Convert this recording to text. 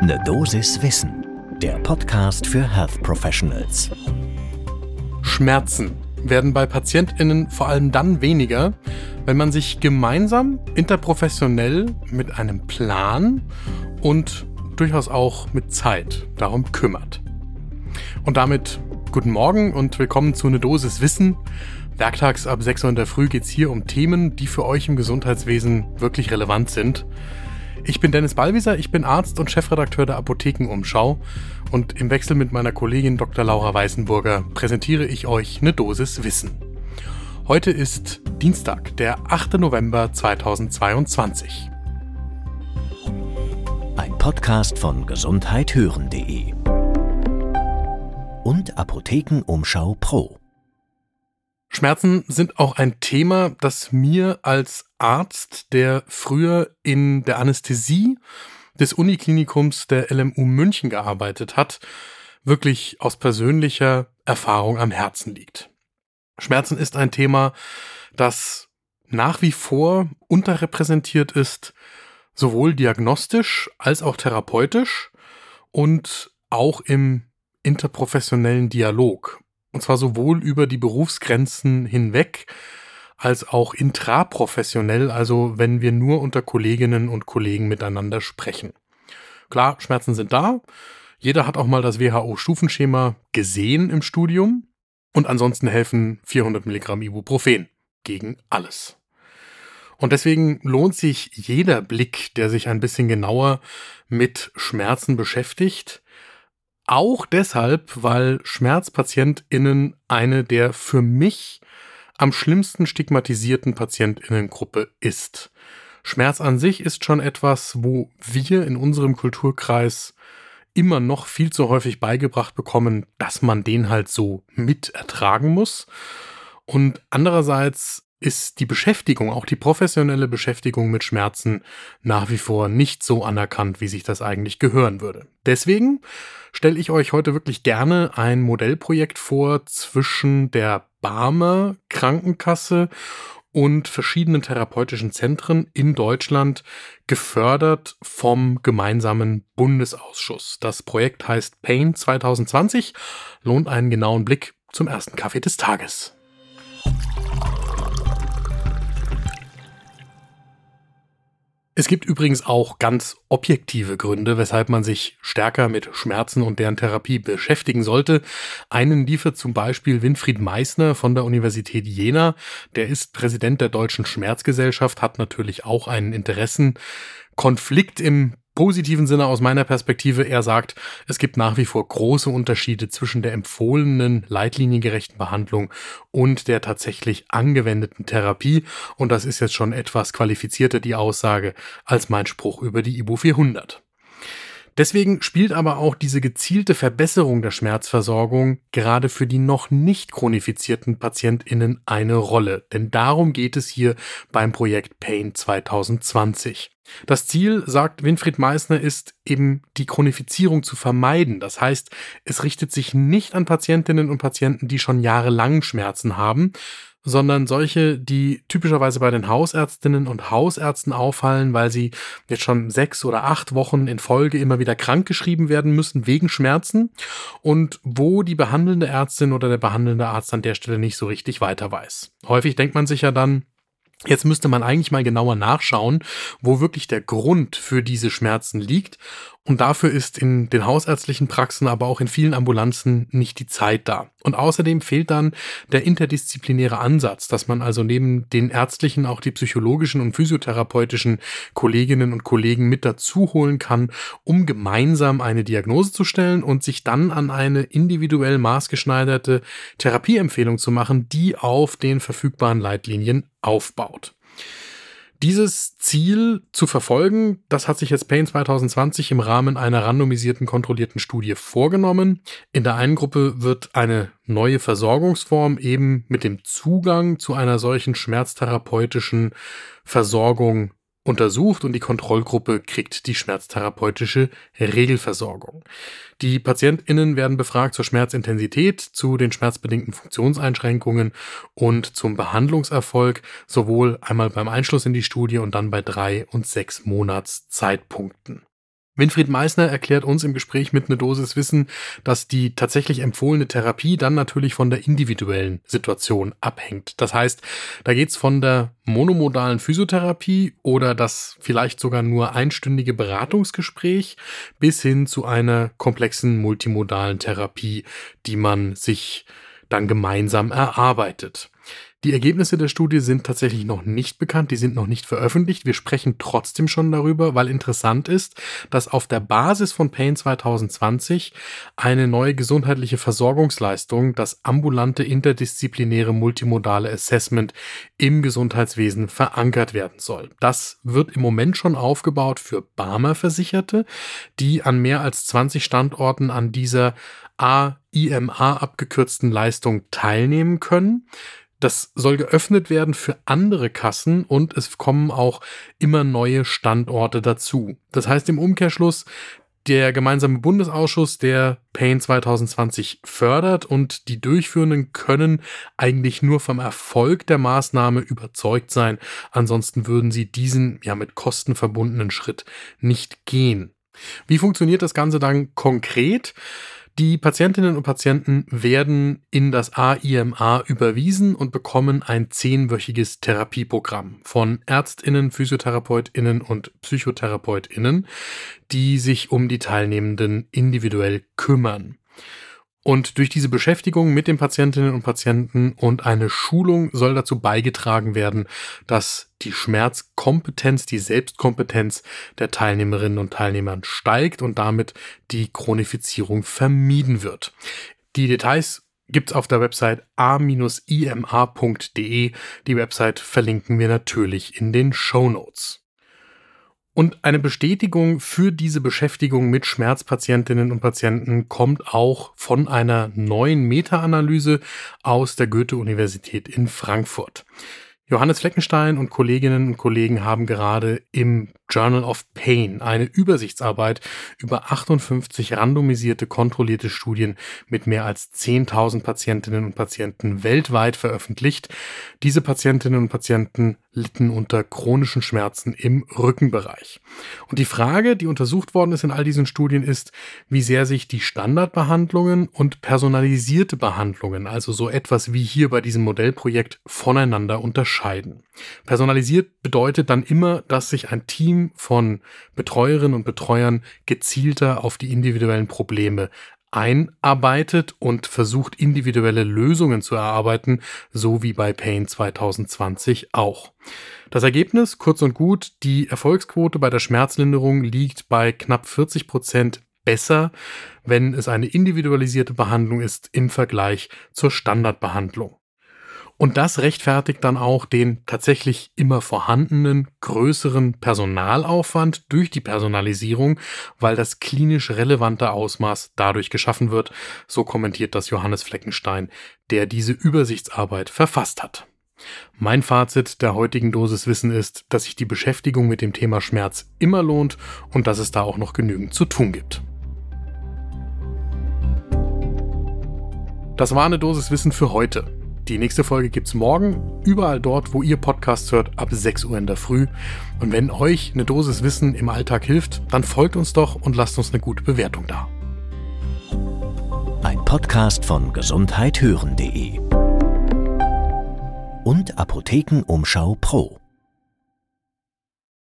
Ne Dosis Wissen, der Podcast für Health Professionals. Schmerzen werden bei PatientInnen vor allem dann weniger, wenn man sich gemeinsam interprofessionell mit einem Plan und durchaus auch mit Zeit darum kümmert. Und damit guten Morgen und willkommen zu Ne Dosis Wissen. Werktags ab 6 Uhr in der Früh geht es hier um Themen, die für euch im Gesundheitswesen wirklich relevant sind. Ich bin Dennis Ballwieser, ich bin Arzt und Chefredakteur der Apothekenumschau und im Wechsel mit meiner Kollegin Dr. Laura Weißenburger präsentiere ich euch eine Dosis Wissen. Heute ist Dienstag, der 8. November 2022. Ein Podcast von gesundheithören.de und Apothekenumschau Pro. Schmerzen sind auch ein Thema, das mir als Arzt, der früher in der Anästhesie des Uniklinikums der LMU München gearbeitet hat, wirklich aus persönlicher Erfahrung am Herzen liegt. Schmerzen ist ein Thema, das nach wie vor unterrepräsentiert ist, sowohl diagnostisch als auch therapeutisch und auch im interprofessionellen Dialog. Und zwar sowohl über die Berufsgrenzen hinweg als auch intraprofessionell, also wenn wir nur unter Kolleginnen und Kollegen miteinander sprechen. Klar, Schmerzen sind da. Jeder hat auch mal das WHO-Stufenschema gesehen im Studium. Und ansonsten helfen 400 Milligramm Ibuprofen gegen alles. Und deswegen lohnt sich jeder Blick, der sich ein bisschen genauer mit Schmerzen beschäftigt, auch deshalb, weil SchmerzpatientInnen eine der für mich am schlimmsten stigmatisierten PatientInnengruppe ist. Schmerz an sich ist schon etwas, wo wir in unserem Kulturkreis immer noch viel zu häufig beigebracht bekommen, dass man den halt so mit ertragen muss. Und andererseits ist die Beschäftigung, auch die professionelle Beschäftigung mit Schmerzen nach wie vor nicht so anerkannt, wie sich das eigentlich gehören würde. Deswegen stelle ich euch heute wirklich gerne ein Modellprojekt vor zwischen der Barmer Krankenkasse und verschiedenen therapeutischen Zentren in Deutschland, gefördert vom gemeinsamen Bundesausschuss. Das Projekt heißt Pain 2020, lohnt einen genauen Blick zum ersten Kaffee des Tages. Es gibt übrigens auch ganz objektive Gründe, weshalb man sich stärker mit Schmerzen und deren Therapie beschäftigen sollte. Einen liefert zum Beispiel Winfried Meissner von der Universität Jena. Der ist Präsident der Deutschen Schmerzgesellschaft, hat natürlich auch einen Interessenkonflikt im positiven Sinne aus meiner Perspektive. Er sagt, es gibt nach wie vor große Unterschiede zwischen der empfohlenen leitliniengerechten Behandlung und der tatsächlich angewendeten Therapie. Und das ist jetzt schon etwas qualifizierter die Aussage als mein Spruch über die Ibu 400. Deswegen spielt aber auch diese gezielte Verbesserung der Schmerzversorgung gerade für die noch nicht chronifizierten PatientInnen eine Rolle. Denn darum geht es hier beim Projekt Pain 2020. Das Ziel, sagt Winfried Meissner, ist eben die Chronifizierung zu vermeiden. Das heißt, es richtet sich nicht an Patientinnen und Patienten, die schon jahrelang Schmerzen haben, sondern solche, die typischerweise bei den Hausärztinnen und Hausärzten auffallen, weil sie jetzt schon sechs oder acht Wochen in Folge immer wieder krankgeschrieben werden müssen wegen Schmerzen und wo die behandelnde Ärztin oder der behandelnde Arzt an der Stelle nicht so richtig weiter weiß. Häufig denkt man sich ja dann, Jetzt müsste man eigentlich mal genauer nachschauen, wo wirklich der Grund für diese Schmerzen liegt und dafür ist in den hausärztlichen Praxen, aber auch in vielen Ambulanzen nicht die Zeit da. Und außerdem fehlt dann der interdisziplinäre Ansatz, dass man also neben den ärztlichen auch die psychologischen und physiotherapeutischen Kolleginnen und Kollegen mit dazu holen kann, um gemeinsam eine Diagnose zu stellen und sich dann an eine individuell maßgeschneiderte Therapieempfehlung zu machen, die auf den verfügbaren Leitlinien aufbaut. Dieses Ziel zu verfolgen, das hat sich jetzt Payne 2020 im Rahmen einer randomisierten kontrollierten Studie vorgenommen. In der einen Gruppe wird eine neue Versorgungsform eben mit dem Zugang zu einer solchen schmerztherapeutischen Versorgung untersucht und die Kontrollgruppe kriegt die schmerztherapeutische Regelversorgung. Die PatientInnen werden befragt zur Schmerzintensität, zu den schmerzbedingten Funktionseinschränkungen und zum Behandlungserfolg, sowohl einmal beim Einschluss in die Studie und dann bei drei und sechs Monatszeitpunkten. Winfried Meissner erklärt uns im Gespräch mit einer Dosis Wissen, dass die tatsächlich empfohlene Therapie dann natürlich von der individuellen Situation abhängt. Das heißt, da geht's von der monomodalen Physiotherapie oder das vielleicht sogar nur einstündige Beratungsgespräch bis hin zu einer komplexen multimodalen Therapie, die man sich dann gemeinsam erarbeitet. Die Ergebnisse der Studie sind tatsächlich noch nicht bekannt, die sind noch nicht veröffentlicht. Wir sprechen trotzdem schon darüber, weil interessant ist, dass auf der Basis von Pain 2020 eine neue gesundheitliche Versorgungsleistung, das ambulante interdisziplinäre multimodale Assessment im Gesundheitswesen verankert werden soll. Das wird im Moment schon aufgebaut für Barmer-Versicherte, die an mehr als 20 Standorten an dieser AIMA abgekürzten Leistung teilnehmen können. Das soll geöffnet werden für andere Kassen und es kommen auch immer neue Standorte dazu. Das heißt im Umkehrschluss, der gemeinsame Bundesausschuss, der Pain 2020 fördert und die Durchführenden können eigentlich nur vom Erfolg der Maßnahme überzeugt sein. Ansonsten würden sie diesen ja mit Kosten verbundenen Schritt nicht gehen. Wie funktioniert das Ganze dann konkret? Die Patientinnen und Patienten werden in das AIMA überwiesen und bekommen ein zehnwöchiges Therapieprogramm von Ärztinnen, Physiotherapeutinnen und Psychotherapeutinnen, die sich um die Teilnehmenden individuell kümmern. Und durch diese Beschäftigung mit den Patientinnen und Patienten und eine Schulung soll dazu beigetragen werden, dass die Schmerzkompetenz, die Selbstkompetenz der Teilnehmerinnen und Teilnehmern steigt und damit die Chronifizierung vermieden wird. Die Details gibt's auf der Website a-ima.de. Die Website verlinken wir natürlich in den Show Notes. Und eine Bestätigung für diese Beschäftigung mit Schmerzpatientinnen und Patienten kommt auch von einer neuen Meta-Analyse aus der Goethe-Universität in Frankfurt. Johannes Fleckenstein und Kolleginnen und Kollegen haben gerade im Journal of Pain, eine Übersichtsarbeit über 58 randomisierte, kontrollierte Studien mit mehr als 10.000 Patientinnen und Patienten weltweit veröffentlicht. Diese Patientinnen und Patienten litten unter chronischen Schmerzen im Rückenbereich. Und die Frage, die untersucht worden ist in all diesen Studien, ist, wie sehr sich die Standardbehandlungen und personalisierte Behandlungen, also so etwas wie hier bei diesem Modellprojekt, voneinander unterscheiden. Personalisiert bedeutet dann immer, dass sich ein Team Team von Betreuerinnen und Betreuern gezielter auf die individuellen Probleme einarbeitet und versucht individuelle Lösungen zu erarbeiten, so wie bei Pain 2020 auch. Das Ergebnis, kurz und gut, die Erfolgsquote bei der Schmerzlinderung liegt bei knapp 40 Prozent besser, wenn es eine individualisierte Behandlung ist im Vergleich zur Standardbehandlung. Und das rechtfertigt dann auch den tatsächlich immer vorhandenen größeren Personalaufwand durch die Personalisierung, weil das klinisch relevante Ausmaß dadurch geschaffen wird, so kommentiert das Johannes Fleckenstein, der diese Übersichtsarbeit verfasst hat. Mein Fazit der heutigen Dosis Wissen ist, dass sich die Beschäftigung mit dem Thema Schmerz immer lohnt und dass es da auch noch genügend zu tun gibt. Das war eine Dosis Wissen für heute. Die nächste Folge gibt's morgen, überall dort, wo ihr Podcasts hört, ab 6 Uhr in der Früh. Und wenn euch eine Dosis Wissen im Alltag hilft, dann folgt uns doch und lasst uns eine gute Bewertung da. Ein Podcast von gesundheithören.de und Apothekenumschau Pro.